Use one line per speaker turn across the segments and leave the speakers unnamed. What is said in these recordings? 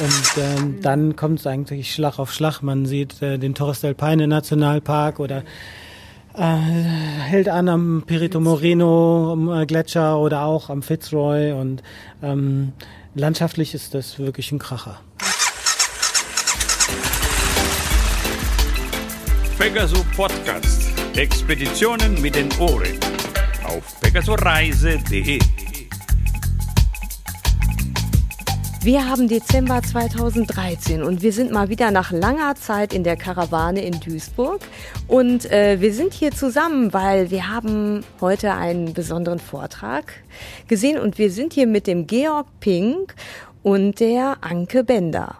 Und ähm, dann kommt es eigentlich Schlag auf Schlag. Man sieht äh, den Torres del Paine Nationalpark oder äh, hält an am Perito Moreno äh, Gletscher oder auch am Fitzroy und ähm, landschaftlich ist das wirklich ein Kracher.
Pegasus Podcast. Expeditionen mit den Ohren. Auf pegasoreise.de.
Wir haben Dezember 2013 und wir sind mal wieder nach langer Zeit in der Karawane in Duisburg. Und äh, wir sind hier zusammen, weil wir haben heute einen besonderen Vortrag gesehen und wir sind hier mit dem Georg Pink und der Anke Bender.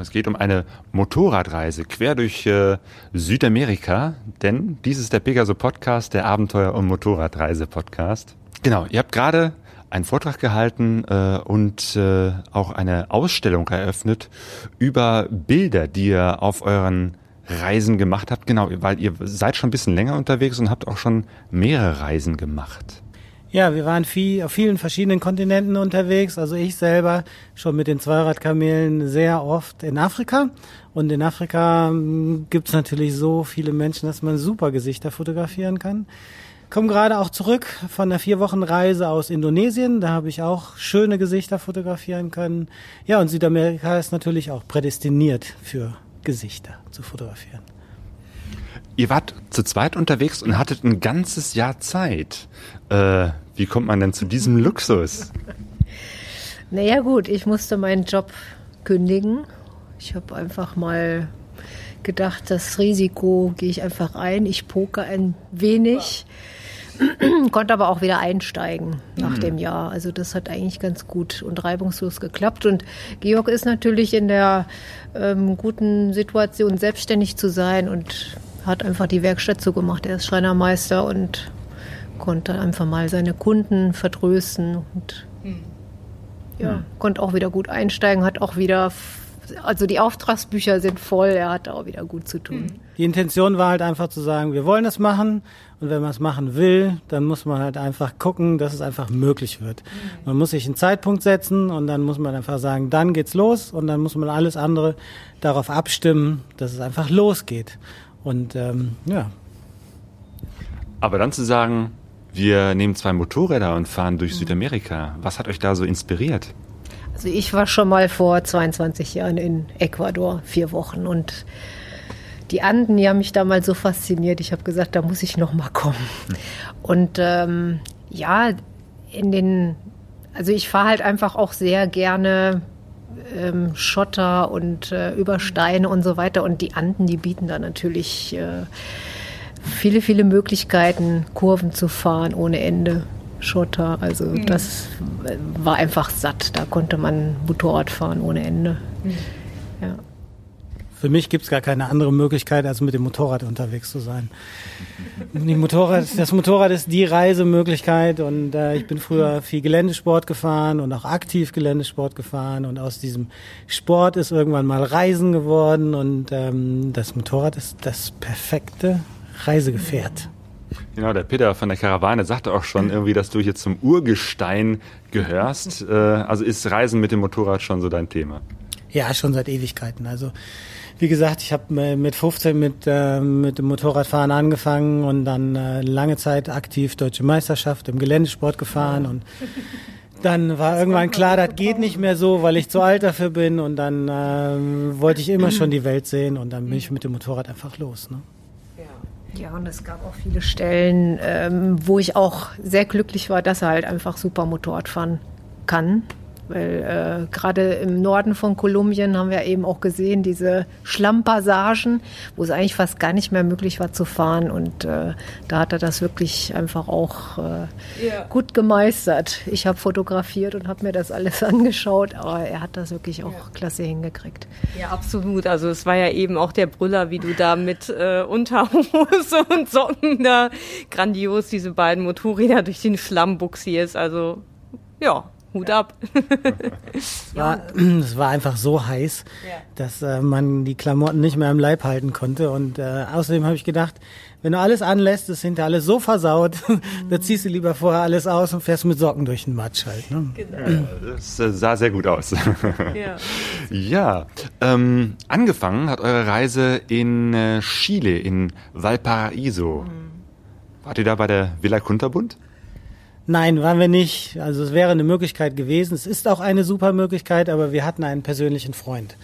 Es geht um eine Motorradreise quer durch äh, Südamerika, denn dies ist der Pegaso Podcast, der Abenteuer- und Motorradreise Podcast. Genau, ihr habt gerade einen Vortrag gehalten äh, und äh, auch eine Ausstellung eröffnet über Bilder, die ihr auf euren Reisen gemacht habt. Genau, weil ihr seid schon ein bisschen länger unterwegs und habt auch schon mehrere Reisen gemacht.
Ja, wir waren viel, auf vielen verschiedenen Kontinenten unterwegs. Also ich selber schon mit den Zweiradkamelen sehr oft in Afrika. Und in Afrika hm, gibt's natürlich so viele Menschen, dass man super Gesichter fotografieren kann. Komme gerade auch zurück von einer vier Wochen Reise aus Indonesien. Da habe ich auch schöne Gesichter fotografieren können. Ja, und Südamerika ist natürlich auch prädestiniert für Gesichter zu fotografieren.
Ihr wart zu zweit unterwegs und hattet ein ganzes Jahr Zeit. Äh, wie kommt man denn zu diesem Luxus?
Naja gut, ich musste meinen Job kündigen. Ich habe einfach mal gedacht, das Risiko gehe ich einfach ein. Ich poke ein wenig, konnte aber auch wieder einsteigen nach mhm. dem Jahr. Also das hat eigentlich ganz gut und reibungslos geklappt. Und Georg ist natürlich in der ähm, guten Situation, selbstständig zu sein und hat einfach die Werkstatt zugemacht. Er ist Schreinermeister und konnte einfach mal seine Kunden vertrösten und hm. ja, hm. konnte auch wieder gut einsteigen, hat auch wieder, also die Auftragsbücher sind voll, er hat auch wieder gut zu tun. Hm.
Die Intention war halt einfach zu sagen, wir wollen das machen und wenn man es machen will, dann muss man halt einfach gucken, dass es einfach möglich wird. Man muss sich einen Zeitpunkt setzen und dann muss man einfach sagen, dann geht's los und dann muss man alles andere darauf abstimmen, dass es einfach losgeht. Und ähm, ja.
Aber dann zu sagen, wir nehmen zwei Motorräder und fahren durch Südamerika. Was hat euch da so inspiriert?
Also ich war schon mal vor 22 Jahren in Ecuador, vier Wochen und die Anden, die haben mich damals so fasziniert. Ich habe gesagt, da muss ich noch mal kommen. Und ähm, ja, in den, also ich fahre halt einfach auch sehr gerne ähm, Schotter und äh, über Steine und so weiter. Und die Anden, die bieten da natürlich äh, viele, viele Möglichkeiten, Kurven zu fahren ohne Ende. Schotter, also mhm. das war einfach satt. Da konnte man Motorrad fahren ohne Ende. Mhm.
Ja. Für mich gibt es gar keine andere Möglichkeit, als mit dem Motorrad unterwegs zu sein. Motorrad, das Motorrad ist die Reisemöglichkeit und äh, ich bin früher viel Geländesport gefahren und auch aktiv Geländesport gefahren und aus diesem Sport ist irgendwann mal Reisen geworden und ähm, das Motorrad ist das perfekte Reisegefährt.
Genau, der Peter von der Karawane sagte auch schon irgendwie, dass du hier zum Urgestein gehörst. Äh, also ist Reisen mit dem Motorrad schon so dein Thema?
Ja, schon seit Ewigkeiten. Also wie gesagt, ich habe mit 15 mit, äh, mit dem Motorradfahren angefangen und dann äh, lange Zeit aktiv deutsche Meisterschaft im Geländesport gefahren und dann war irgendwann klar, das geht nicht mehr so, weil ich zu alt dafür bin und dann äh, wollte ich immer schon die Welt sehen und dann bin ich mit dem Motorrad einfach los. Ne?
Ja, und es gab auch viele Stellen, ähm, wo ich auch sehr glücklich war, dass er halt einfach super Motorrad fahren kann. Weil äh, gerade im Norden von Kolumbien haben wir eben auch gesehen, diese Schlammpassagen, wo es eigentlich fast gar nicht mehr möglich war zu fahren. Und äh, da hat er das wirklich einfach auch äh, ja. gut gemeistert. Ich habe fotografiert und habe mir das alles angeschaut, aber er hat das wirklich auch ja. klasse hingekriegt.
Ja, absolut. Also es war ja eben auch der Brüller, wie du da mit äh, Unterhose und Socken da grandios diese beiden Motorräder durch den Schlamm buxierst. Also ja, Hut ab.
Es war, es war einfach so heiß, dass äh, man die Klamotten nicht mehr am Leib halten konnte. Und äh, außerdem habe ich gedacht, wenn du alles anlässt, ist hinter alles so versaut, da ziehst du lieber vorher alles aus und fährst mit Socken durch den Matsch halt. Ne?
Das äh, sah sehr gut aus. Ja, ähm, angefangen hat eure Reise in äh, Chile, in Valparaiso. Wart ihr da bei der Villa Kunterbund?
Nein, waren wir nicht. Also es wäre eine Möglichkeit gewesen. Es ist auch eine super Möglichkeit, aber wir hatten einen persönlichen Freund.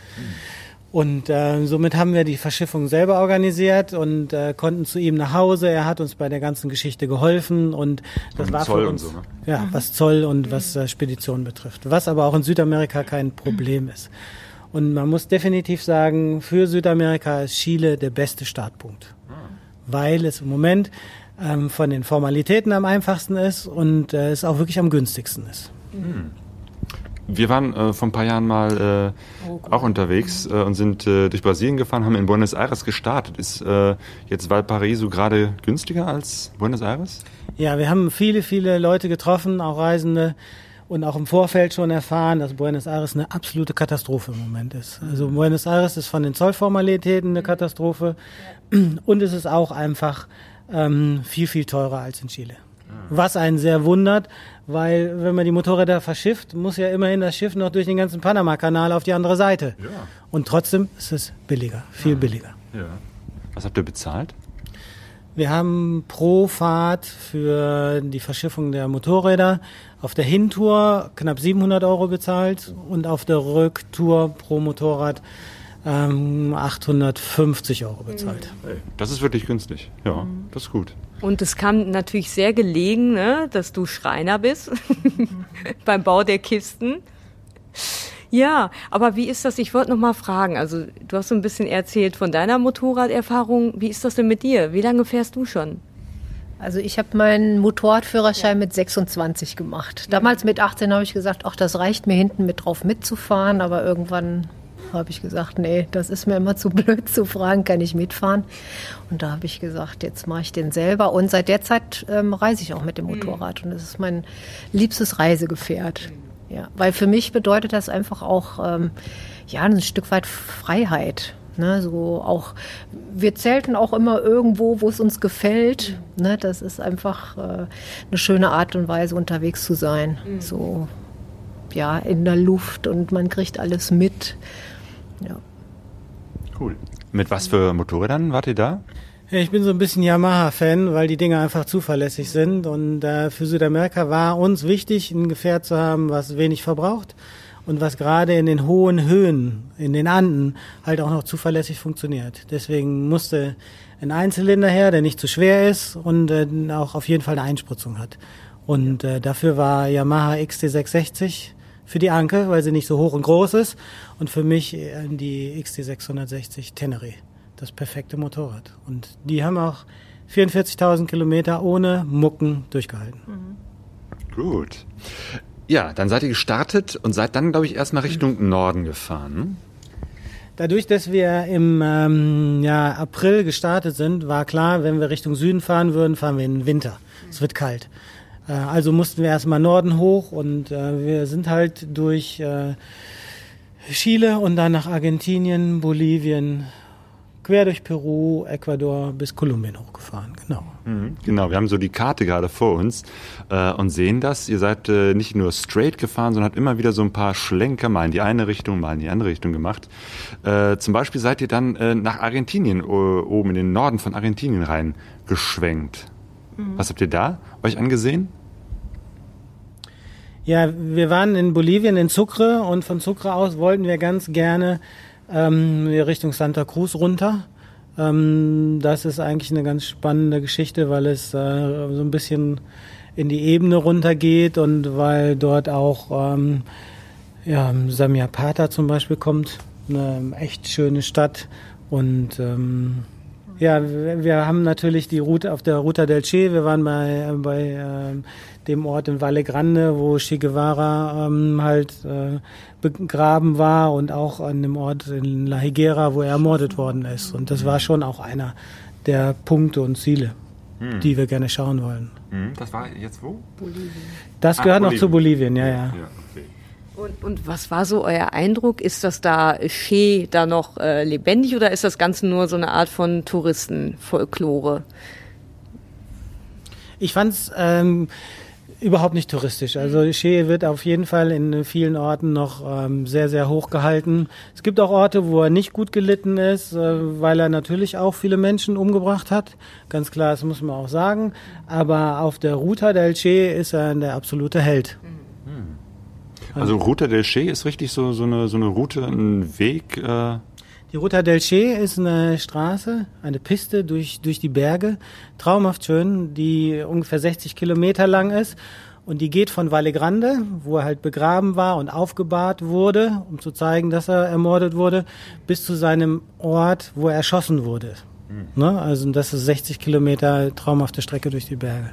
Und äh, somit haben wir die Verschiffung selber organisiert und äh, konnten zu ihm nach Hause. Er hat uns bei der ganzen Geschichte geholfen und das
Und
war
Zoll
für
und
uns
so, ne?
ja was Zoll und was äh, Spedition betrifft. Was aber auch in Südamerika kein Problem ist. Und man muss definitiv sagen, für Südamerika ist Chile der beste Startpunkt, weil es im Moment ähm, von den Formalitäten am einfachsten ist und äh, es auch wirklich am günstigsten ist.
Wir waren äh, vor ein paar Jahren mal äh, auch unterwegs äh, und sind äh, durch Brasilien gefahren, haben in Buenos Aires gestartet. Ist äh, jetzt Valparaiso gerade günstiger als Buenos Aires?
Ja, wir haben viele, viele Leute getroffen, auch Reisende und auch im Vorfeld schon erfahren, dass Buenos Aires eine absolute Katastrophe im Moment ist. Also Buenos Aires ist von den Zollformalitäten eine Katastrophe und es ist auch einfach ähm, viel, viel teurer als in Chile. Was einen sehr wundert, weil wenn man die Motorräder verschifft, muss ja immerhin das Schiff noch durch den ganzen Panama-Kanal auf die andere Seite.
Ja.
Und trotzdem ist es billiger, viel billiger.
Ja. Was habt ihr bezahlt?
Wir haben pro Fahrt für die Verschiffung der Motorräder auf der Hintour knapp 700 Euro bezahlt und auf der Rücktour pro Motorrad ähm, 850 Euro bezahlt.
Das ist wirklich günstig. Ja, das ist gut.
Und es kam natürlich sehr gelegen, ne, dass du Schreiner bist beim Bau der Kisten. Ja, aber wie ist das? Ich wollte noch mal fragen. Also du hast so ein bisschen erzählt von deiner Motorraderfahrung. Wie ist das denn mit dir? Wie lange fährst du schon?
Also ich habe meinen Motorradführerschein mit 26 gemacht. Damals mit 18 habe ich gesagt, ach, das reicht mir hinten mit drauf mitzufahren, aber irgendwann habe ich gesagt, nee, das ist mir immer zu blöd zu fragen, kann ich mitfahren? Und da habe ich gesagt, jetzt mache ich den selber. Und seit der Zeit ähm, reise ich auch mit dem Motorrad und das ist mein liebstes Reisegefährt. Ja, weil für mich bedeutet das einfach auch ähm, ja ein Stück weit Freiheit. Ne, so auch, wir zelten auch immer irgendwo, wo es uns gefällt. Ne, das ist einfach äh, eine schöne Art und Weise, unterwegs zu sein. So, ja, in der Luft und man kriegt alles mit. Ja.
Cool. Mit was für Motorrädern wart ihr da?
Ich bin so ein bisschen Yamaha-Fan, weil die Dinger einfach zuverlässig sind. Und äh, für Südamerika war uns wichtig, ein Gefährt zu haben, was wenig verbraucht und was gerade in den hohen Höhen, in den Anden, halt auch noch zuverlässig funktioniert. Deswegen musste ein Einzylinder her, der nicht zu schwer ist und äh, auch auf jeden Fall eine Einspritzung hat. Und äh, dafür war Yamaha XT660 für die Anke, weil sie nicht so hoch und groß ist. Und für mich äh, die XT660 Tenere, das perfekte Motorrad. Und die haben auch 44.000 Kilometer ohne Mucken durchgehalten.
Gut. Ja, dann seid ihr gestartet und seid dann, glaube ich, erstmal Richtung Norden gefahren.
Dadurch, dass wir im ähm, ja, April gestartet sind, war klar, wenn wir Richtung Süden fahren würden, fahren wir in den Winter. Es wird kalt. Äh, also mussten wir erstmal Norden hoch und äh, wir sind halt durch äh, Chile und dann nach Argentinien, Bolivien, quer durch Peru, Ecuador bis Kolumbien hochgefahren. Genau.
Mhm, Genau, wir haben so die Karte gerade vor uns äh, und sehen das. Ihr seid äh, nicht nur straight gefahren, sondern habt immer wieder so ein paar Schlenker mal in die eine Richtung, mal in die andere Richtung gemacht. Äh, zum Beispiel seid ihr dann nach Argentinien, oben in den Norden von Argentinien rein geschwenkt. Was habt ihr da euch angesehen?
Ja, wir waren in Bolivien in Sucre und von Sucre aus wollten wir ganz gerne ähm, Richtung Santa Cruz runter. Ähm, das ist eigentlich eine ganz spannende Geschichte, weil es äh, so ein bisschen in die Ebene runtergeht und weil dort auch ähm, ja, Samiapata zum Beispiel kommt, eine echt schöne Stadt und ähm, ja, wir haben natürlich die Route auf der Ruta del Che. Wir waren bei, bei ähm, dem Ort in Valle Grande, wo Che Guevara ähm, halt äh, begraben war und auch an dem Ort in La Higuera, wo er ermordet worden ist. Und das war schon auch einer der Punkte und Ziele. die wir gerne schauen wollen.
Hm, das war jetzt wo?
Das
Ah,
gehört noch
Bolivien.
zu Bolivien, ja, ja.
Ja.
Und, und was war so euer Eindruck? Ist das da Che da noch äh, lebendig oder ist das Ganze nur so eine Art von Touristenfolklore?
Ich fand's ähm, überhaupt nicht touristisch. Also Che wird auf jeden Fall in vielen Orten noch ähm, sehr, sehr hoch gehalten. Es gibt auch Orte, wo er nicht gut gelitten ist, äh, weil er natürlich auch viele Menschen umgebracht hat. Ganz klar, das muss man auch sagen. Aber auf der Ruta del Che ist er der absolute Held.
Also Ruta del Che ist richtig so, so, eine, so eine Route, ein Weg. Äh,
Die Ruta del Che ist eine Straße, eine Piste durch, durch die Berge, traumhaft schön, die ungefähr 60 Kilometer lang ist. Und die geht von Valle Grande, wo er halt begraben war und aufgebahrt wurde, um zu zeigen, dass er ermordet wurde, bis zu seinem Ort, wo er erschossen wurde. Ne? Also das ist 60 Kilometer traumhafte Strecke durch die Berge.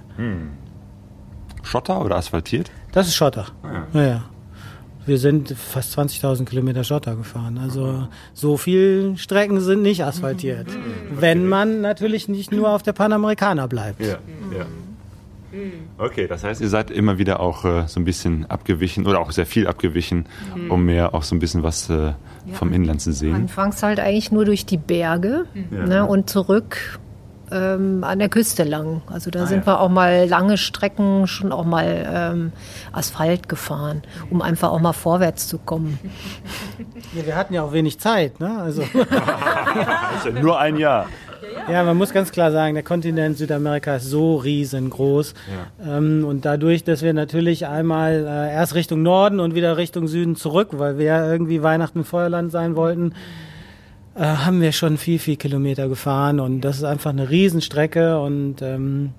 Schotter oder asphaltiert?
Das ist Schotter.
ja.
Ja, ja. Wir sind fast 20.000 Kilometer Schotter gefahren. Also so viel Strecken sind nicht asphaltiert. Wenn man natürlich nicht nur auf der Panamericana bleibt.
Ja, ja. Okay, das heißt, ihr seid immer wieder auch äh, so ein bisschen abgewichen oder auch sehr viel abgewichen, um mehr auch so ein bisschen was äh, vom Inland zu sehen.
Anfangs halt eigentlich nur durch die Berge
Ja.
ne, und zurück ähm, an der Küste lang. Also da
Ah,
sind
ja.
wir auch mal lange Strecken schon auch mal ähm, Asphalt gefahren, um einfach auch mal vorwärts zu kommen.
Ja, wir hatten ja auch wenig Zeit. Ne? Also,
Das ist ja nur ein Jahr.
ja, man muss ganz klar sagen, der Kontinent Südamerika ist so riesengroß. Ähm, und dadurch, dass wir natürlich einmal äh, erst Richtung Norden und wieder Richtung Süden zurück, weil wir ja irgendwie Weihnachten im Feuerland sein wollten, äh, haben wir schon viel, viel Kilometer gefahren. Und das ist einfach eine Riesenstrecke. Und ähm,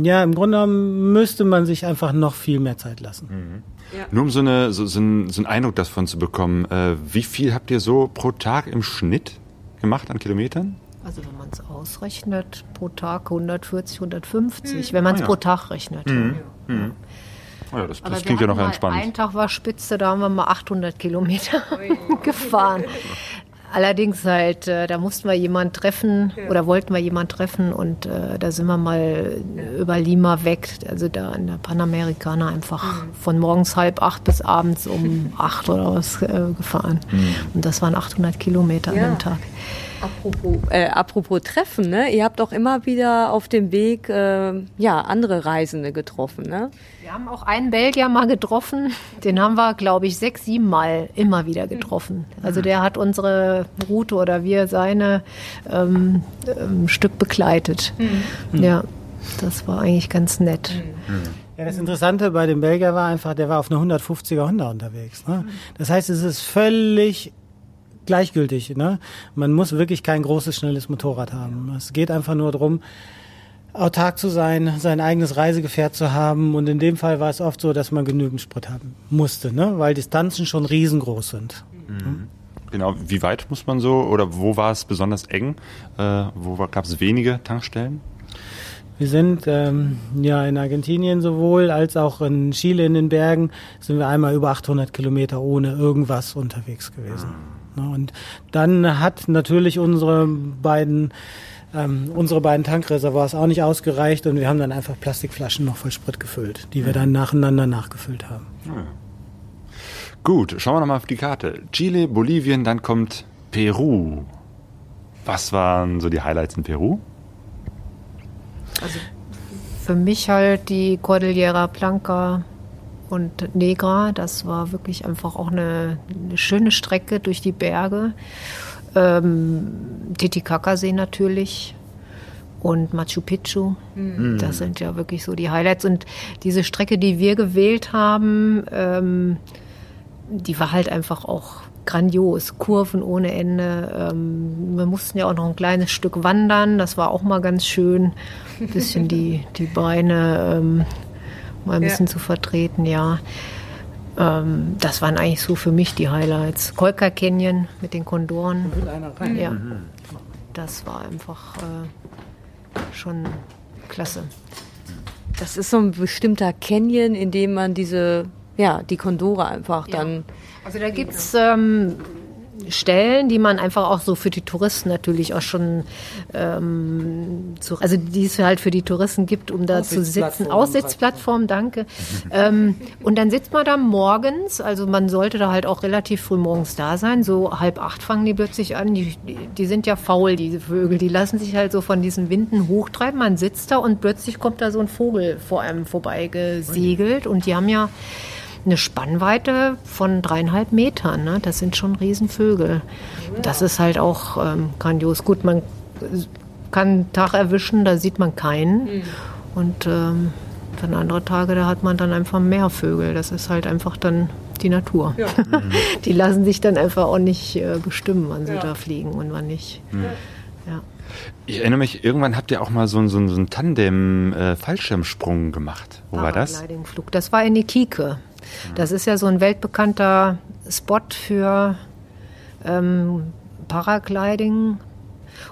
ja, im Grunde genommen müsste man sich einfach noch viel mehr Zeit lassen.
Nur um so, eine, so, so, einen, so einen Eindruck davon zu bekommen, äh, wie viel habt ihr so pro Tag im Schnitt gemacht an Kilometern?
Also wenn man es ausrechnet, pro Tag 140, 150, wenn man es
Ah, ja.
pro Tag rechnet.
Oh ja, das,
Aber
das
wir
klingt ja noch entspannt.
Ein Tag war Spitze, da haben wir mal 800 Kilometer gefahren. Allerdings halt, äh, da mussten wir jemanden treffen oder wollten wir jemanden treffen und äh, da sind wir mal über Lima weg, also da in der Panamericana einfach von morgens halb acht bis abends um acht oder was äh, gefahren. Und das waren 800 Kilometer
Ja.
an dem Tag.
Apropos, äh, apropos Treffen, ne? Ihr habt auch immer wieder auf dem Weg äh, ja andere Reisende getroffen, ne?
Wir haben auch einen Belgier mal getroffen. Den haben wir, glaube ich, sechs, sieben Mal immer wieder getroffen. Also der hat unsere Route oder wir seine ähm, ähm, Stück begleitet. Ja, das war eigentlich ganz nett.
Ja, das Interessante bei dem Belgier war einfach, der war auf einer 150er Honda unterwegs. Ne? Das heißt, es ist völlig gleichgültig. Ne? Man muss wirklich kein großes, schnelles Motorrad haben. Es geht einfach nur darum, autark zu sein, sein eigenes Reisegefährt zu haben. Und in dem Fall war es oft so, dass man genügend Sprit haben musste, ne? weil Distanzen schon riesengroß sind.
Genau, wie weit muss man so oder wo war es besonders eng? Äh, wo gab es wenige Tankstellen?
Wir sind ähm, ja in Argentinien sowohl als auch in Chile in den Bergen sind wir einmal über 800 Kilometer ohne irgendwas unterwegs gewesen. Ne, Und dann hat natürlich unsere beiden ähm, unsere beiden Tankreservoirs auch nicht ausgereicht und wir haben dann einfach Plastikflaschen noch voll Sprit gefüllt, die wir dann nacheinander nachgefüllt haben.
Gut, schauen wir nochmal auf die Karte. Chile, Bolivien, dann kommt Peru. Was waren so die Highlights in Peru?
Für mich halt die Cordillera Blanca und Negra. Das war wirklich einfach auch eine, eine schöne Strecke durch die Berge. Ähm, Titicacasee natürlich und Machu Picchu. Das sind ja wirklich so die Highlights. Und diese Strecke, die wir gewählt haben, ähm, die war halt einfach auch grandios. Kurven ohne Ende. Ähm, wir mussten ja auch noch ein kleines Stück wandern. Das war auch mal ganz schön. Ein bisschen die, die Beine ähm, mal ein
Ja.
bisschen zu vertreten, ja. Ähm, das waren eigentlich so für mich die Highlights. Kolka Canyon mit den Kondoren. Ja. Das war einfach äh, schon klasse.
Das ist so ein bestimmter Canyon, in dem man diese, ja, die Kondore einfach dann.
Also da gibt es ähm, Stellen, die man einfach auch so für die Touristen natürlich auch schon, ähm, zu, also die es halt für die Touristen gibt, um da zu sitzen. Aussitzplattform, danke. ähm, und dann sitzt man da morgens, also man sollte da halt auch relativ früh morgens da sein, so halb acht fangen die plötzlich an. Die, die sind ja faul, diese Vögel, die lassen sich halt so von diesen Winden hochtreiben. Man sitzt da und plötzlich kommt da so ein Vogel vor einem vorbei gesegelt und die haben ja eine Spannweite von dreieinhalb Metern. Ne? Das sind schon Riesenvögel. Das ist halt auch ähm, grandios. Gut, man kann einen Tag erwischen, da sieht man keinen. Mhm. Und ähm, dann andere Tage, da hat man dann einfach mehr Vögel. Das ist halt einfach dann die Natur. Ja. die lassen sich dann einfach auch nicht äh, bestimmen, wann sie ja. da fliegen und wann nicht. Mhm.
Ja. Ich erinnere mich, irgendwann habt ihr auch mal so, so, so einen Tandem-Fallschirmsprung äh, gemacht. Wo war das?
Flug. Das war in Nikike. Das ist ja so ein weltbekannter Spot für ähm, Paragliding.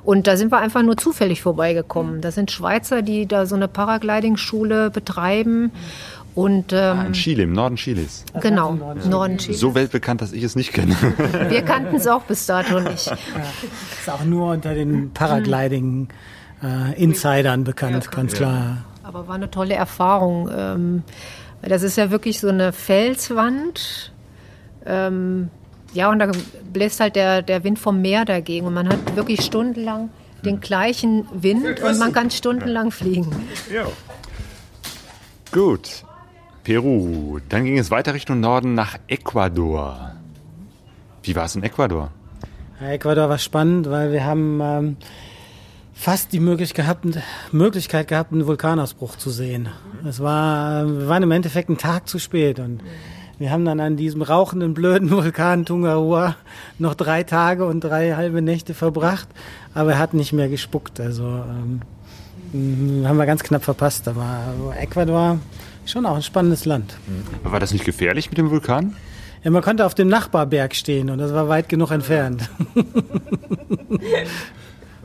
Und da sind wir einfach nur zufällig vorbeigekommen. Das sind Schweizer, die da so eine Paragliding-Schule betreiben. Und,
ähm, ah, in Chile, im Norden Chiles.
Genau, im Norden, Norden Chiles.
So weltbekannt, dass ich es nicht kenne.
Wir kannten es auch bis dato nicht. Ja,
ist auch nur unter den Paragliding-Insidern äh, bekannt, ja, ganz klar.
Aber war eine tolle Erfahrung. Ähm, das ist ja wirklich so eine Felswand. Ähm, ja, und da bläst halt der, der Wind vom Meer dagegen. Und man hat wirklich stundenlang den gleichen Wind und man kann stundenlang fliegen. Ja.
Gut. Peru. Dann ging es weiter Richtung Norden nach Ecuador. Wie war es in Ecuador?
Ecuador war spannend, weil wir haben ähm, fast die Möglichkeit gehabt, Möglichkeit gehabt, einen Vulkanausbruch zu sehen. Es war, wir waren im Endeffekt einen Tag zu spät und wir haben dann an diesem rauchenden, blöden Vulkan Tungahua noch drei Tage und drei halbe Nächte verbracht, aber er hat nicht mehr gespuckt. Also ähm, haben wir ganz knapp verpasst. Aber Ecuador schon auch ein spannendes Land.
War das nicht gefährlich mit dem Vulkan?
Ja, man konnte auf dem Nachbarberg stehen und das war weit genug entfernt.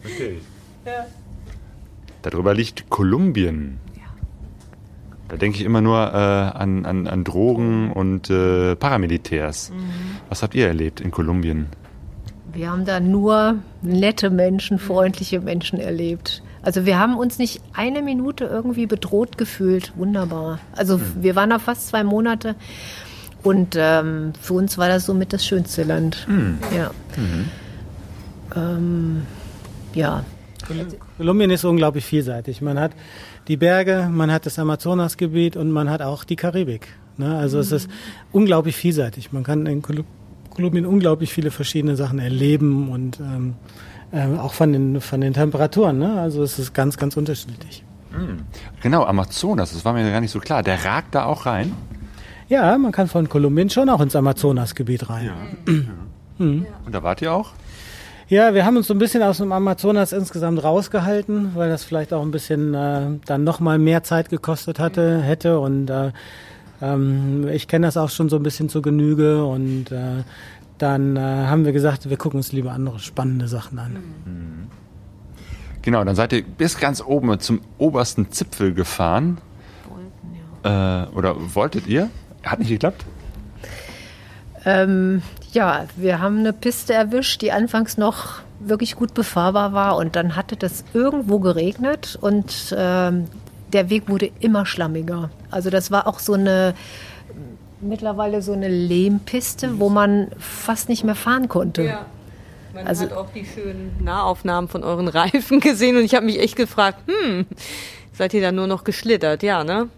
okay. Ja. Darüber liegt Kolumbien. Da denke ich immer nur äh, an, an, an Drogen und äh, Paramilitärs. Mhm. Was habt ihr erlebt in Kolumbien?
Wir haben da nur nette Menschen, freundliche Menschen erlebt. Also wir haben uns nicht eine Minute irgendwie bedroht gefühlt. Wunderbar. Also mhm. wir waren da fast zwei Monate und ähm, für uns war das somit das schönste Land. Mhm. Ja. Mhm. Ähm, ja,
Kolumbien ist unglaublich vielseitig. Man hat die Berge, man hat das Amazonasgebiet und man hat auch die Karibik. Ne? Also mhm. es ist unglaublich vielseitig. Man kann in Kolumbien unglaublich viele verschiedene Sachen erleben und ähm, äh, auch von den, von den Temperaturen. Ne? Also es ist ganz, ganz unterschiedlich.
Mhm. Genau, Amazonas, das war mir gar nicht so klar. Der ragt da auch rein?
Ja, man kann von Kolumbien schon auch ins Amazonasgebiet rein. Ja.
ja. Mhm. Und da wart ihr auch?
Ja, wir haben uns so ein bisschen aus dem Amazonas insgesamt rausgehalten, weil das vielleicht auch ein bisschen äh, dann nochmal mehr Zeit gekostet hatte, hätte. Und äh, ähm, ich kenne das auch schon so ein bisschen zur Genüge. Und äh, dann äh, haben wir gesagt, wir gucken uns lieber andere spannende Sachen an. Mhm.
Genau, dann seid ihr bis ganz oben zum obersten Zipfel gefahren. Wollten, ja. Äh, oder wolltet ihr? Hat nicht geklappt?
Ähm, ja, wir haben eine Piste erwischt, die anfangs noch wirklich gut befahrbar war und dann hatte das irgendwo geregnet und ähm, der Weg wurde immer schlammiger. Also das war auch so eine mittlerweile so eine Lehmpiste, wo man fast nicht mehr fahren konnte. Ja.
Man also, hat auch die schönen Nahaufnahmen von euren Reifen gesehen und ich habe mich echt gefragt, hm, seid ihr da nur noch geschlittert, ja, ne?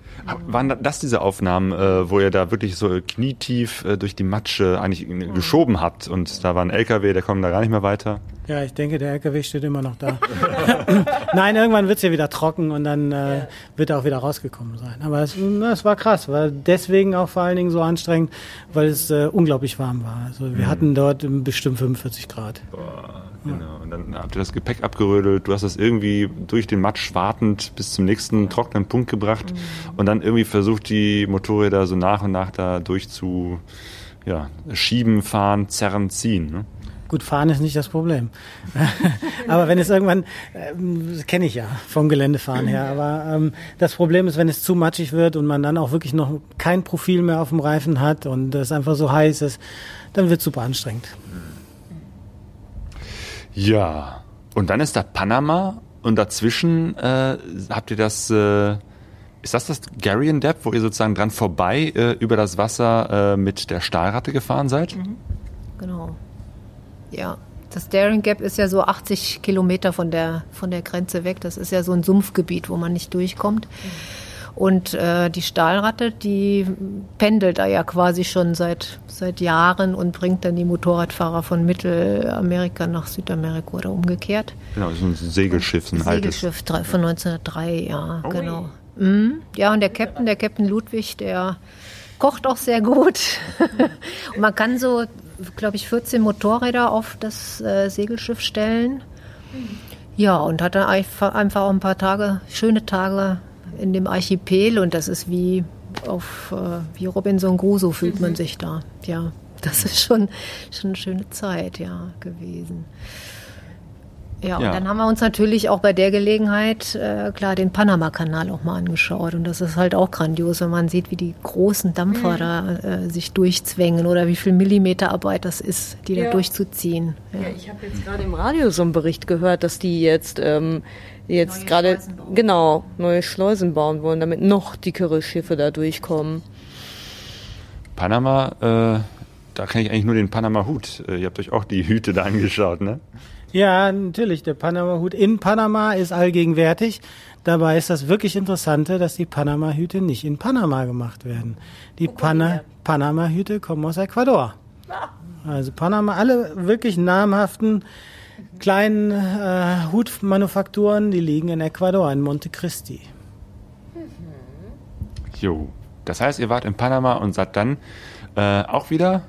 Waren das diese Aufnahmen, äh, wo ihr da wirklich so knietief äh, durch die Matsche eigentlich geschoben habt und da war ein LKW, der kommt da gar nicht mehr weiter?
Ja, ich denke, der LKW steht immer noch da. Nein, irgendwann wird es ja wieder trocken und dann äh, wird er auch wieder rausgekommen sein. Aber es, es, war krass, war deswegen auch vor allen Dingen so anstrengend, weil es äh, unglaublich warm war. Also wir mhm. hatten dort bestimmt 45 Grad. Boah.
Genau. Und dann habt ihr das Gepäck abgerödelt, du hast das irgendwie durch den Matsch wartend bis zum nächsten trockenen Punkt gebracht mhm. und dann irgendwie versucht, die Motorräder so nach und nach da durch zu ja, schieben, fahren, zerren, ziehen. Ne?
Gut, fahren ist nicht das Problem. aber wenn es irgendwann, äh, kenne ich ja vom Geländefahren her, aber ähm, das Problem ist, wenn es zu matschig wird und man dann auch wirklich noch kein Profil mehr auf dem Reifen hat und es einfach so heiß ist, dann wird es super anstrengend.
Ja, und dann ist da Panama und dazwischen äh, habt ihr das, äh, ist das das Darien Dep, wo ihr sozusagen dran vorbei äh, über das Wasser äh, mit der Stahlratte gefahren seid?
Mhm. Genau. Ja, das Darien Gap ist ja so 80 Kilometer von der, von der Grenze weg. Das ist ja so ein Sumpfgebiet, wo man nicht durchkommt. Und äh, die Stahlratte, die pendelt da ja quasi schon seit, seit Jahren und bringt dann die Motorradfahrer von Mittelamerika nach Südamerika oder umgekehrt.
Genau, das ist ein Segelschiff, ein
Segelschiff altes. von 1903, ja, oh. genau. Mhm. Ja, und der Captain, der Captain Ludwig, der kocht auch sehr gut. und man kann so glaube ich, 14 Motorräder auf das äh, Segelschiff stellen. Ja, und hat dann einfach auch ein paar Tage, schöne Tage in dem Archipel und das ist wie auf äh, wie Robinson Crusoe fühlt man mhm. sich da. Ja, das ist schon, schon eine schöne Zeit, ja, gewesen. Ja, und ja. dann haben wir uns natürlich auch bei der Gelegenheit äh, klar den Panama-Kanal auch mal angeschaut. Und das ist halt auch grandios, wenn man sieht, wie die großen Dampfer mhm. da äh, sich durchzwängen oder wie viel Millimeterarbeit das ist, die ja. da durchzuziehen.
Ja, ja ich habe jetzt gerade im Radio so einen Bericht gehört, dass die jetzt ähm, jetzt gerade genau neue Schleusen bauen wollen, damit noch dickere Schiffe da durchkommen.
Panama, äh, da kenne ich eigentlich nur den Panama-Hut. Äh, ihr habt euch auch die Hüte da angeschaut, ne?
Ja, natürlich. Der Panama-Hut in Panama ist allgegenwärtig. Dabei ist das wirklich Interessante, dass die Panama-Hüte nicht in Panama gemacht werden. Die Pana Panama-Hüte kommen aus Ecuador. Also Panama, alle wirklich namhaften kleinen äh, Hutmanufakturen, die liegen in Ecuador, in Monte Cristi.
Jo, das heißt, ihr wart in Panama und seid dann äh, auch wieder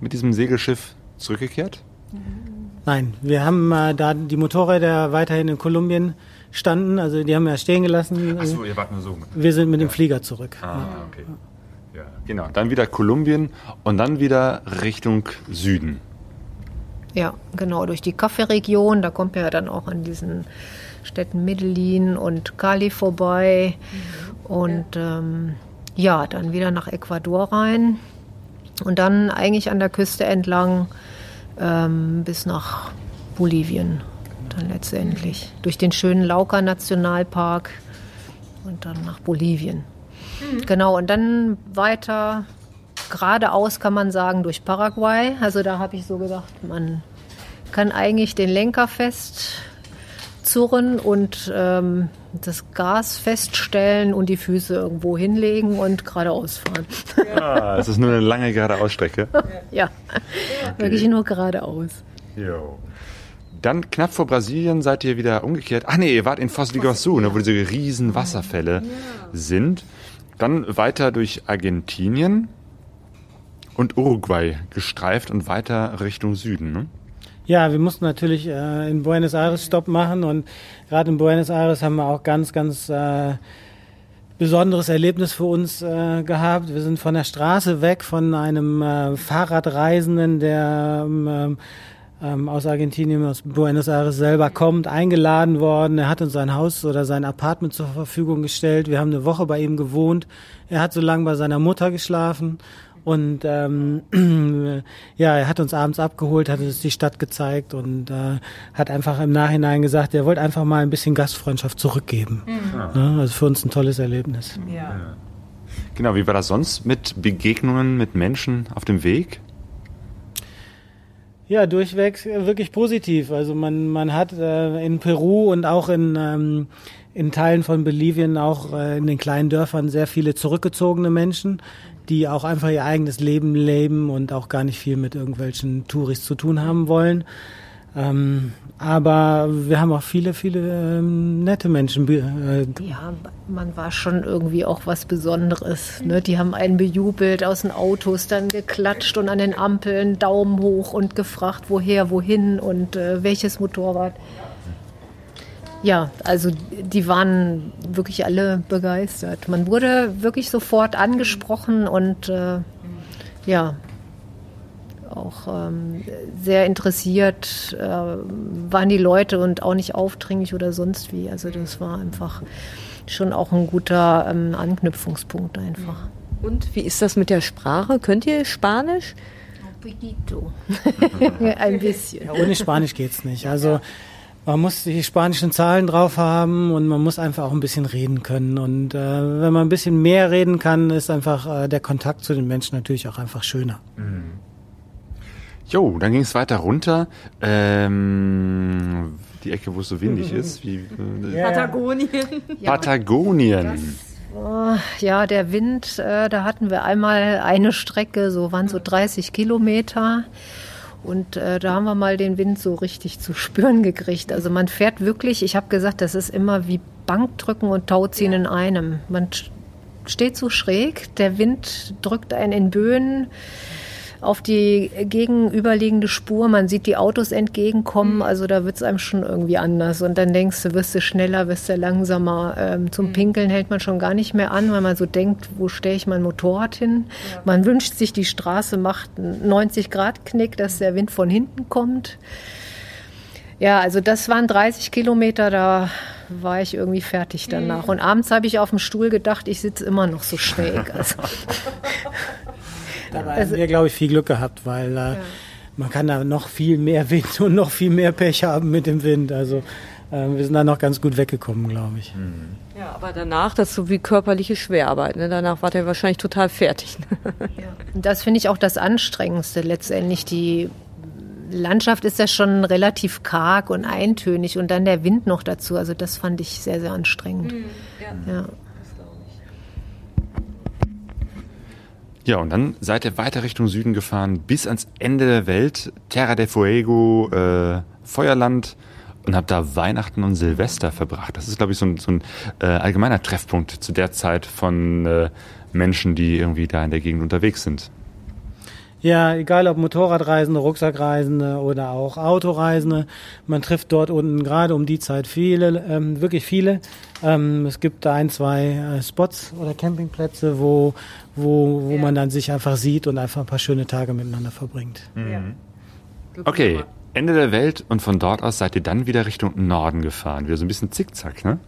mit diesem Segelschiff zurückgekehrt?
Mhm. Nein, wir haben äh, da die Motorräder weiterhin in Kolumbien standen, also die haben wir stehen gelassen.
Achso, ihr wart nur so.
Wir sind mit ja. dem Flieger zurück.
Ah, okay. Ja, genau. Dann wieder Kolumbien und dann wieder Richtung Süden.
Ja, genau, durch die Kaffeeregion. Da kommt man ja dann auch an diesen Städten Medellin und Cali vorbei. Mhm. Und ähm, ja, dann wieder nach Ecuador rein. Und dann eigentlich an der Küste entlang ähm, bis nach Bolivien dann letztendlich. Durch den schönen Lauca Nationalpark und dann nach Bolivien. Mhm. Genau, und dann weiter geradeaus kann man sagen durch Paraguay. Also da habe ich so gedacht, man kann eigentlich den Lenker fest zurren und ähm, das Gas feststellen und die Füße irgendwo hinlegen und geradeaus fahren.
Ja, es ist nur eine lange geradeausstrecke.
ja, okay. wirklich nur geradeaus.
Jo. Dann knapp vor Brasilien seid ihr wieder umgekehrt. Ach nee, ihr wart in Foz do Iguaçu, ne, wo diese riesen Wasserfälle ja. sind. Dann weiter durch Argentinien und Uruguay gestreift und weiter Richtung Süden. Ne?
Ja, wir mussten natürlich äh, in Buenos Aires Stopp machen und gerade in Buenos Aires haben wir auch ganz, ganz äh, besonderes Erlebnis für uns äh, gehabt. Wir sind von der Straße weg von einem äh, Fahrradreisenden, der ähm, ähm, aus Argentinien, aus Buenos Aires selber kommt, eingeladen worden. Er hat uns sein Haus oder sein Apartment zur Verfügung gestellt. Wir haben eine Woche bei ihm gewohnt. Er hat so lange bei seiner Mutter geschlafen und ähm, ja, er hat uns abends abgeholt, hat uns die Stadt gezeigt und äh, hat einfach im Nachhinein gesagt, er wollte einfach mal ein bisschen Gastfreundschaft zurückgeben. Mhm. Ne? Also für uns ein tolles Erlebnis. Ja.
Genau, wie war das sonst mit Begegnungen mit Menschen auf dem Weg?
Ja, durchweg wirklich positiv. Also man, man hat äh, in Peru und auch in, ähm, in Teilen von Bolivien, auch äh, in den kleinen Dörfern, sehr viele zurückgezogene Menschen, die auch einfach ihr eigenes Leben leben und auch gar nicht viel mit irgendwelchen Touris zu tun haben wollen. Ähm, aber wir haben auch viele, viele ähm, nette Menschen. Äh,
ja, man war schon irgendwie auch was Besonderes. Ne? Die haben einen bejubelt, aus den Autos dann geklatscht und an den Ampeln Daumen hoch und gefragt, woher, wohin und äh, welches Motorrad. Ja, also die waren wirklich alle begeistert. Man wurde wirklich sofort angesprochen und äh, ja, auch ähm, sehr interessiert äh, waren die Leute und auch nicht aufdringlich oder sonst wie. Also das war einfach schon auch ein guter ähm, Anknüpfungspunkt einfach.
Und wie ist das mit der Sprache? Könnt ihr Spanisch?
Ein bisschen.
Ja, ohne Spanisch geht's nicht. Also man muss die spanischen Zahlen drauf haben und man muss einfach auch ein bisschen reden können. Und äh, wenn man ein bisschen mehr reden kann, ist einfach äh, der Kontakt zu den Menschen natürlich auch einfach schöner.
Jo, dann ging es weiter runter. Ähm, die Ecke, wo es so windig ist. Wie, äh,
Patagonien.
Patagonien.
Oh, ja, der Wind, äh, da hatten wir einmal eine Strecke, so waren so 30 Kilometer. Und äh, da haben wir mal den Wind so richtig zu spüren gekriegt. Also man fährt wirklich, ich habe gesagt, das ist immer wie Bankdrücken und Tauziehen in einem. Man st- steht so schräg, der Wind drückt einen in Böen auf die gegenüberliegende Spur. Man sieht die Autos entgegenkommen, also da wird es einem schon irgendwie anders. Und dann denkst du, wirst du schneller, wirst du langsamer. Ähm, zum Pinkeln hält man schon gar nicht mehr an, weil man so denkt, wo stelle ich mein Motorrad hin? Man wünscht sich, die Straße macht einen 90-Grad-Knick, dass der Wind von hinten kommt. Ja, also das waren 30 Kilometer, da war ich irgendwie fertig danach. Und abends habe ich auf dem Stuhl gedacht, ich sitze immer noch so schräg. Also,
Da haben wir, glaube ich, viel Glück gehabt, weil äh, man kann da noch viel mehr Wind und noch viel mehr Pech haben mit dem Wind. Also äh, wir sind da noch ganz gut weggekommen, glaube ich.
Ja, aber danach, das ist so wie körperliche Schwerarbeit. Ne? Danach war der wahrscheinlich total fertig.
Und Das finde ich auch das Anstrengendste letztendlich. Die Landschaft ist ja schon relativ karg und eintönig und dann der Wind noch dazu. Also das fand ich sehr, sehr anstrengend. ja.
Ja, und dann seid ihr weiter Richtung Süden gefahren, bis ans Ende der Welt, Terra de Fuego, äh, Feuerland und habt da Weihnachten und Silvester verbracht. Das ist, glaube ich, so ein, so ein äh, allgemeiner Treffpunkt zu der Zeit von äh, Menschen, die irgendwie da in der Gegend unterwegs sind.
Ja, egal ob Motorradreisende, Rucksackreisende oder auch Autoreisende, man trifft dort unten gerade um die Zeit viele, ähm, wirklich viele. Ähm, es gibt da ein, zwei äh, Spots oder Campingplätze, wo, wo, wo man dann sich einfach sieht und einfach ein paar schöne Tage miteinander verbringt.
Okay, Ende der Welt und von dort aus seid ihr dann wieder Richtung Norden gefahren. Wieder so ein bisschen zickzack, ne?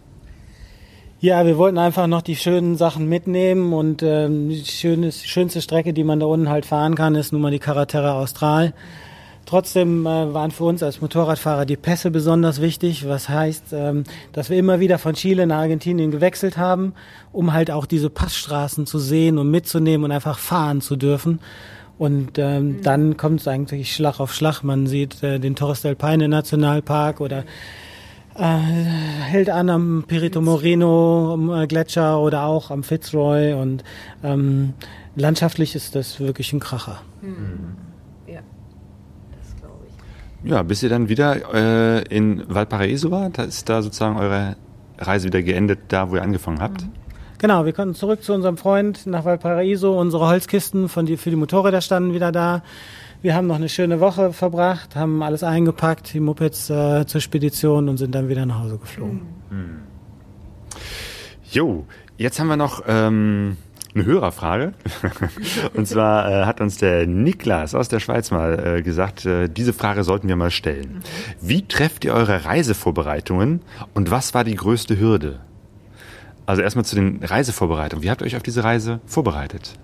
Ja, wir wollten einfach noch die schönen Sachen mitnehmen und ähm, die schönes, schönste Strecke, die man da unten halt fahren kann, ist nun mal die Carretera Austral. Trotzdem äh, waren für uns als Motorradfahrer die Pässe besonders wichtig, was heißt, ähm, dass wir immer wieder von Chile nach Argentinien gewechselt haben, um halt auch diese Passstraßen zu sehen und mitzunehmen und einfach fahren zu dürfen. Und ähm, dann kommt es eigentlich Schlag auf Schlag. Man sieht äh, den Torres del Paine Nationalpark oder hält an am Perito Moreno am, äh, Gletscher oder auch am Fitzroy und ähm, landschaftlich ist das wirklich ein Kracher.
Ja, bis ihr dann wieder äh, in Valparaiso wart, da ist da sozusagen eure Reise wieder geendet, da wo ihr angefangen habt.
Genau, wir konnten zurück zu unserem Freund nach Valparaiso. Unsere Holzkisten von die, für die Motorräder standen wieder da. Wir haben noch eine schöne Woche verbracht, haben alles eingepackt, die Mopeds äh, zur Spedition und sind dann wieder nach Hause geflogen.
Jo, jetzt haben wir noch ähm, eine Hörerfrage. Und zwar äh, hat uns der Niklas aus der Schweiz mal äh, gesagt, äh, diese Frage sollten wir mal stellen. Wie trefft ihr eure Reisevorbereitungen und was war die größte Hürde? Also erstmal zu den Reisevorbereitungen. Wie habt ihr euch auf diese Reise vorbereitet?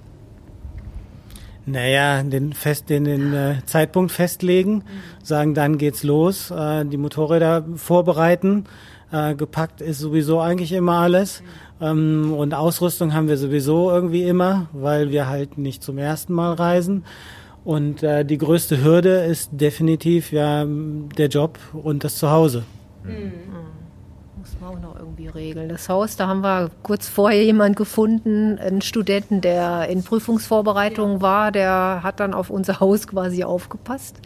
Naja, den, fest, den, den äh, Zeitpunkt festlegen, sagen, dann geht's los, äh, die Motorräder vorbereiten. Äh, gepackt ist sowieso eigentlich immer alles. Ähm, und Ausrüstung haben wir sowieso irgendwie immer, weil wir halt nicht zum ersten Mal reisen. Und äh, die größte Hürde ist definitiv ja der Job und das Zuhause.
Muss man auch noch irgendwie regeln. Das Haus, da haben wir kurz vorher jemand gefunden, einen Studenten, der in Prüfungsvorbereitung war, der hat dann auf unser Haus quasi aufgepasst.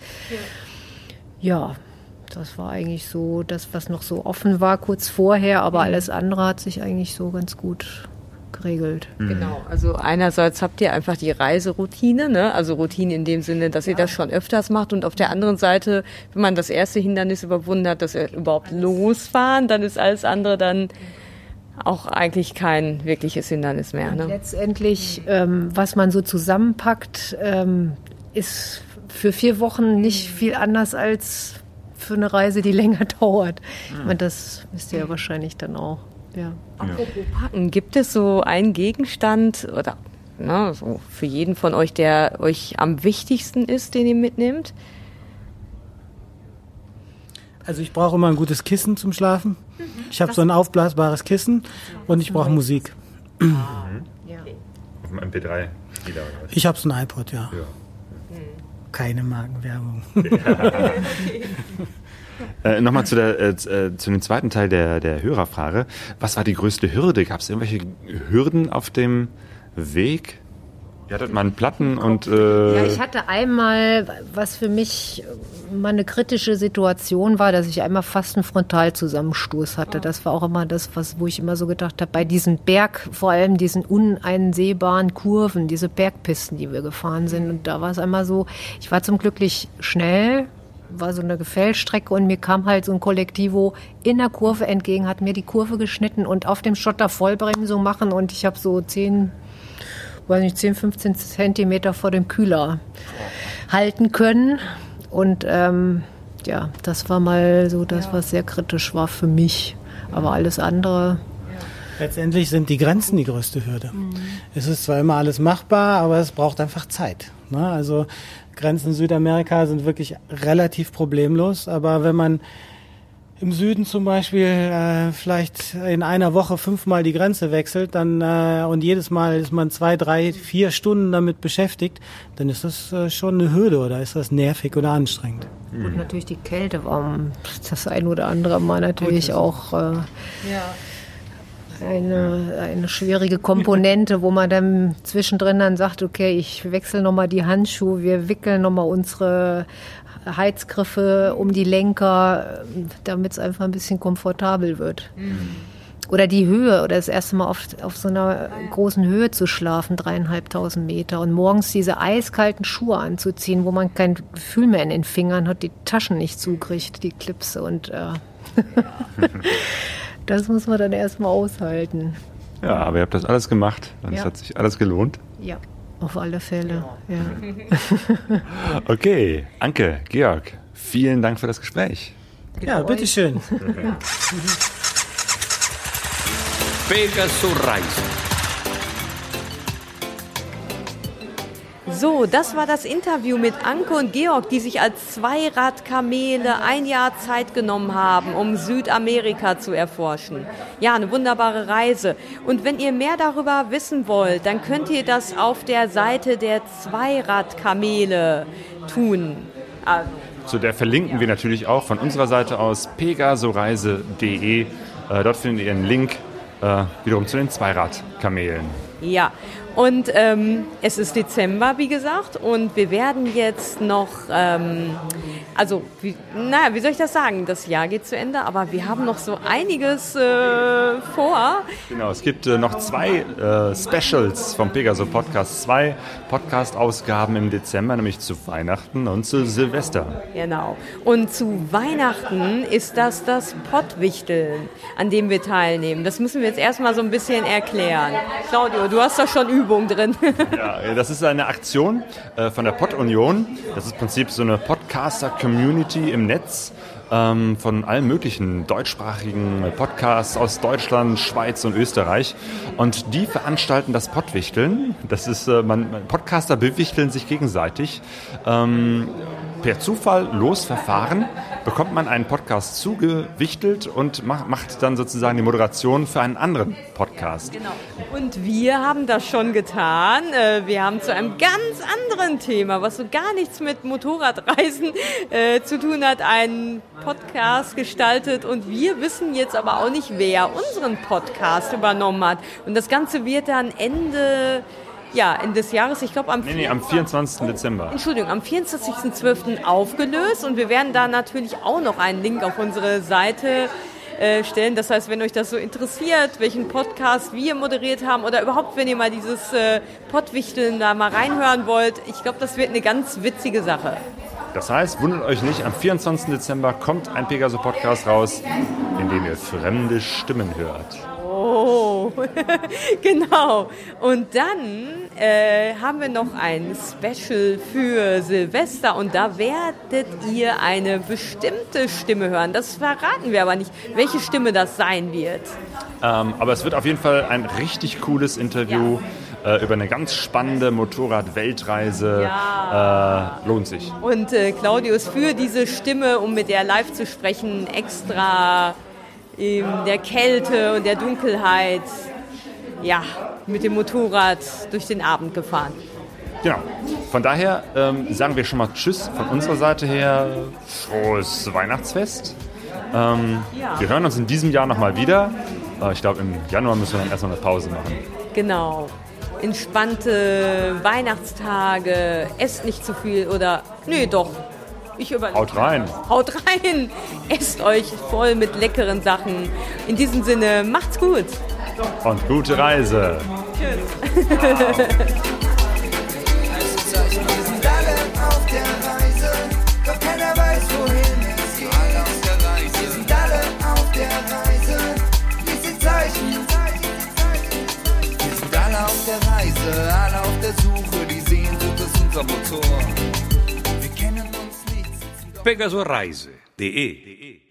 Ja. das war eigentlich so das, was noch so offen war kurz vorher, aber alles andere hat sich eigentlich so ganz gut geregelt.
Genau, also einerseits habt ihr einfach die Reiseroutine, ne? also Routine in dem Sinne, dass ihr das schon öfters macht und auf der anderen Seite, wenn man das erste Hindernis überwunden hat, dass wir überhaupt losfahren, dann ist alles andere dann auch eigentlich kein wirkliches Hindernis mehr. Ne?
Letztendlich, ähm, was man so zusammenpackt, ähm, ist für vier Wochen nicht viel anders als für eine Reise, die länger dauert. Ich meine, das wisst ihr ja wahrscheinlich dann auch. Ja.
Apropos Packen, gibt es so einen Gegenstand oder ne, so für jeden von euch, der euch am wichtigsten ist, den ihr mitnehmt?
Also ich brauche immer ein gutes Kissen zum Schlafen. Ich habe so ein aufblasbares Kissen und ich brauche Musik.
Auf dem MP3 wieder.
Ich habe so ein iPod, ja.
Ja.
Keine Markenwerbung.
Äh, Nochmal zu, der, äh, äh, zu dem zweiten Teil der, der Hörerfrage. Was war die größte Hürde? Gab es irgendwelche Hürden auf dem Weg? Ihr hattet mal einen Platten und... Äh,
Ja, ich hatte einmal, was für mich mal eine kritische Situation war, dass ich einmal fast einen Frontalzusammenstoß hatte. Das war auch immer das, was, wo ich immer so gedacht habe, bei diesen Berg, vor allem diesen uneinsehbaren Kurven, diese Bergpisten, die wir gefahren sind. Und da war es einmal so, ich war zum Glück schnell, war so eine Gefällstrecke und mir kam halt so ein Kollektivo in der Kurve entgegen, hat mir die Kurve geschnitten und auf dem Schotter Vollbremsung machen und ich habe so zehn weiß nicht, 10, 15 Zentimeter vor dem Kühler halten können. Und ähm, ja, das war mal so das, was sehr kritisch war für mich. Aber alles andere,
Letztendlich sind die Grenzen die größte Hürde. Es ist zwar immer alles machbar, aber es braucht einfach Zeit. Ne? Also Grenzen in Südamerika sind wirklich relativ problemlos, aber wenn man im Süden zum Beispiel äh, vielleicht in einer Woche fünfmal die Grenze wechselt, dann äh, und jedes Mal ist man zwei, drei, vier Stunden damit beschäftigt, dann ist das äh, schon eine Hürde oder ist das nervig oder anstrengend.
und natürlich die Kälte war das ein oder andere Mal natürlich auch äh, eine, eine schwierige Komponente, wo man dann zwischendrin dann sagt, okay, ich wechsle nochmal die Handschuhe, wir wickeln nochmal unsere Heizgriffe um die Lenker, damit es einfach ein bisschen komfortabel wird. Oder die Höhe, oder das erste Mal auf, auf so einer großen Höhe zu schlafen, dreieinhalbtausend Meter, und morgens diese eiskalten Schuhe anzuziehen, wo man kein Gefühl mehr in den Fingern hat, die Taschen nicht zukriegt, die Klipse. Und äh, das muss man dann erstmal aushalten.
ja, aber ihr habt das alles gemacht und es
Ja.
hat sich alles gelohnt.
Ja, auf alle Fälle. Ja.
Okay, Anke, Georg, vielen Dank für das Gespräch.
Ja, bitteschön.
Pegasus Reisen.
So, das war das Interview mit Anke und Georg, die sich als Zweiradkamele ein Jahr Zeit genommen haben, um Südamerika zu erforschen. Ja, eine wunderbare Reise. Und wenn ihr mehr darüber wissen wollt, dann könnt ihr das auf der Seite der Zweiradkamele tun. Also,
Zu der verlinken wir natürlich auch von unserer Seite aus pegasoreise.de. Äh, dort findet ihr einen Link äh, wiederum zu den Zweiradkamelen.
Ja, und ähm, es ist Dezember, wie gesagt, und wir werden jetzt noch, ähm, also, wie, naja, wie soll ich das sagen? Das Jahr geht zu Ende, aber wir haben noch so einiges äh, vor.
Genau, es gibt äh, noch zwei äh, Specials vom Pegaso Podcast. Zwei Podcast-Ausgaben im Dezember, nämlich zu Weihnachten und zu Silvester.
Genau. Und zu Weihnachten ist das das Pottwichteln, an dem wir teilnehmen. Das müssen wir jetzt erstmal so ein bisschen erklären. Claudio, du hast da schon Übung drin.
Ja, das ist eine Aktion äh, von der Pod-Union. Das ist im Prinzip so eine Podcaster-Community im Netz ähm, von allen möglichen deutschsprachigen Podcasts aus Deutschland, Schweiz und Österreich. Und die veranstalten das Pottwichteln. Das ist, äh, man, Podcaster bewichteln sich gegenseitig. Per Zufall losverfahren bekommt man einen Podcast zugewichtelt und macht, macht dann sozusagen die Moderation für einen anderen Podcast.
Genau. Und wir haben das schon getan. Äh, Wir haben zu einem ganz anderen Thema, was so gar nichts mit Motorradreisen äh, zu tun hat, einen Podcast gestaltet. Und wir wissen jetzt aber auch nicht, wer unseren Podcast übernommen hat. Und das Ganze wird dann Ende, ja, Ende des Jahres, ich glaube am
Nee, nee, am 24. Dezember.
Entschuldigung, am 24.12. aufgelöst und wir werden da natürlich auch noch einen Link auf unsere Seite äh, stellen. Das heißt, wenn euch das so interessiert, welchen Podcast wir moderiert haben oder überhaupt, wenn ihr mal dieses äh, Pottwichteln da mal reinhören wollt, ich glaube, das wird eine ganz witzige Sache.
Das heißt, wundert euch nicht, am 24. Dezember kommt ein Pegaso-Podcast raus, in dem ihr fremde Stimmen hört.
Oh, genau. Und dann äh, haben wir noch ein Special für Silvester und da werdet ihr eine bestimmte Stimme hören. Das verraten wir aber nicht, welche Stimme das sein wird.
Ähm, aber es wird auf jeden Fall ein richtig cooles Interview äh, über eine ganz spannende Motorrad-Weltreise.
Ja.
Äh, lohnt sich.
Und äh, Claudius für diese Stimme, um mit der live zu sprechen, extra der Kälte und der Dunkelheit, ja, mit dem Motorrad durch den Abend gefahren.
Genau. Von daher ähm, sagen wir schon mal Tschüss von unserer Seite her. Frohes Weihnachtsfest. Ähm,
Ja.
Wir hören uns in diesem Jahr nochmal wieder. Äh, ich glaube, im Januar müssen wir dann erstmal eine Pause machen.
Genau. Entspannte Weihnachtstage, esst nicht zu viel oder. Nee, doch. Ich überlege.
Haut rein.
Haut rein! Esst euch voll mit leckeren Sachen. In diesem Sinne, macht's gut!
Und gute Reise.
Wir sind alle auf der Reise, doch keiner weiß, wohin es geht. Alle auf der Reise. Wir sind alle auf der Reise, lies die Zeichen. Wir sind alle auf der Reise, alle auf der Suche, die Sehnsucht ist unser Motor. Wir kennen uns nicht.
pegasoreise.de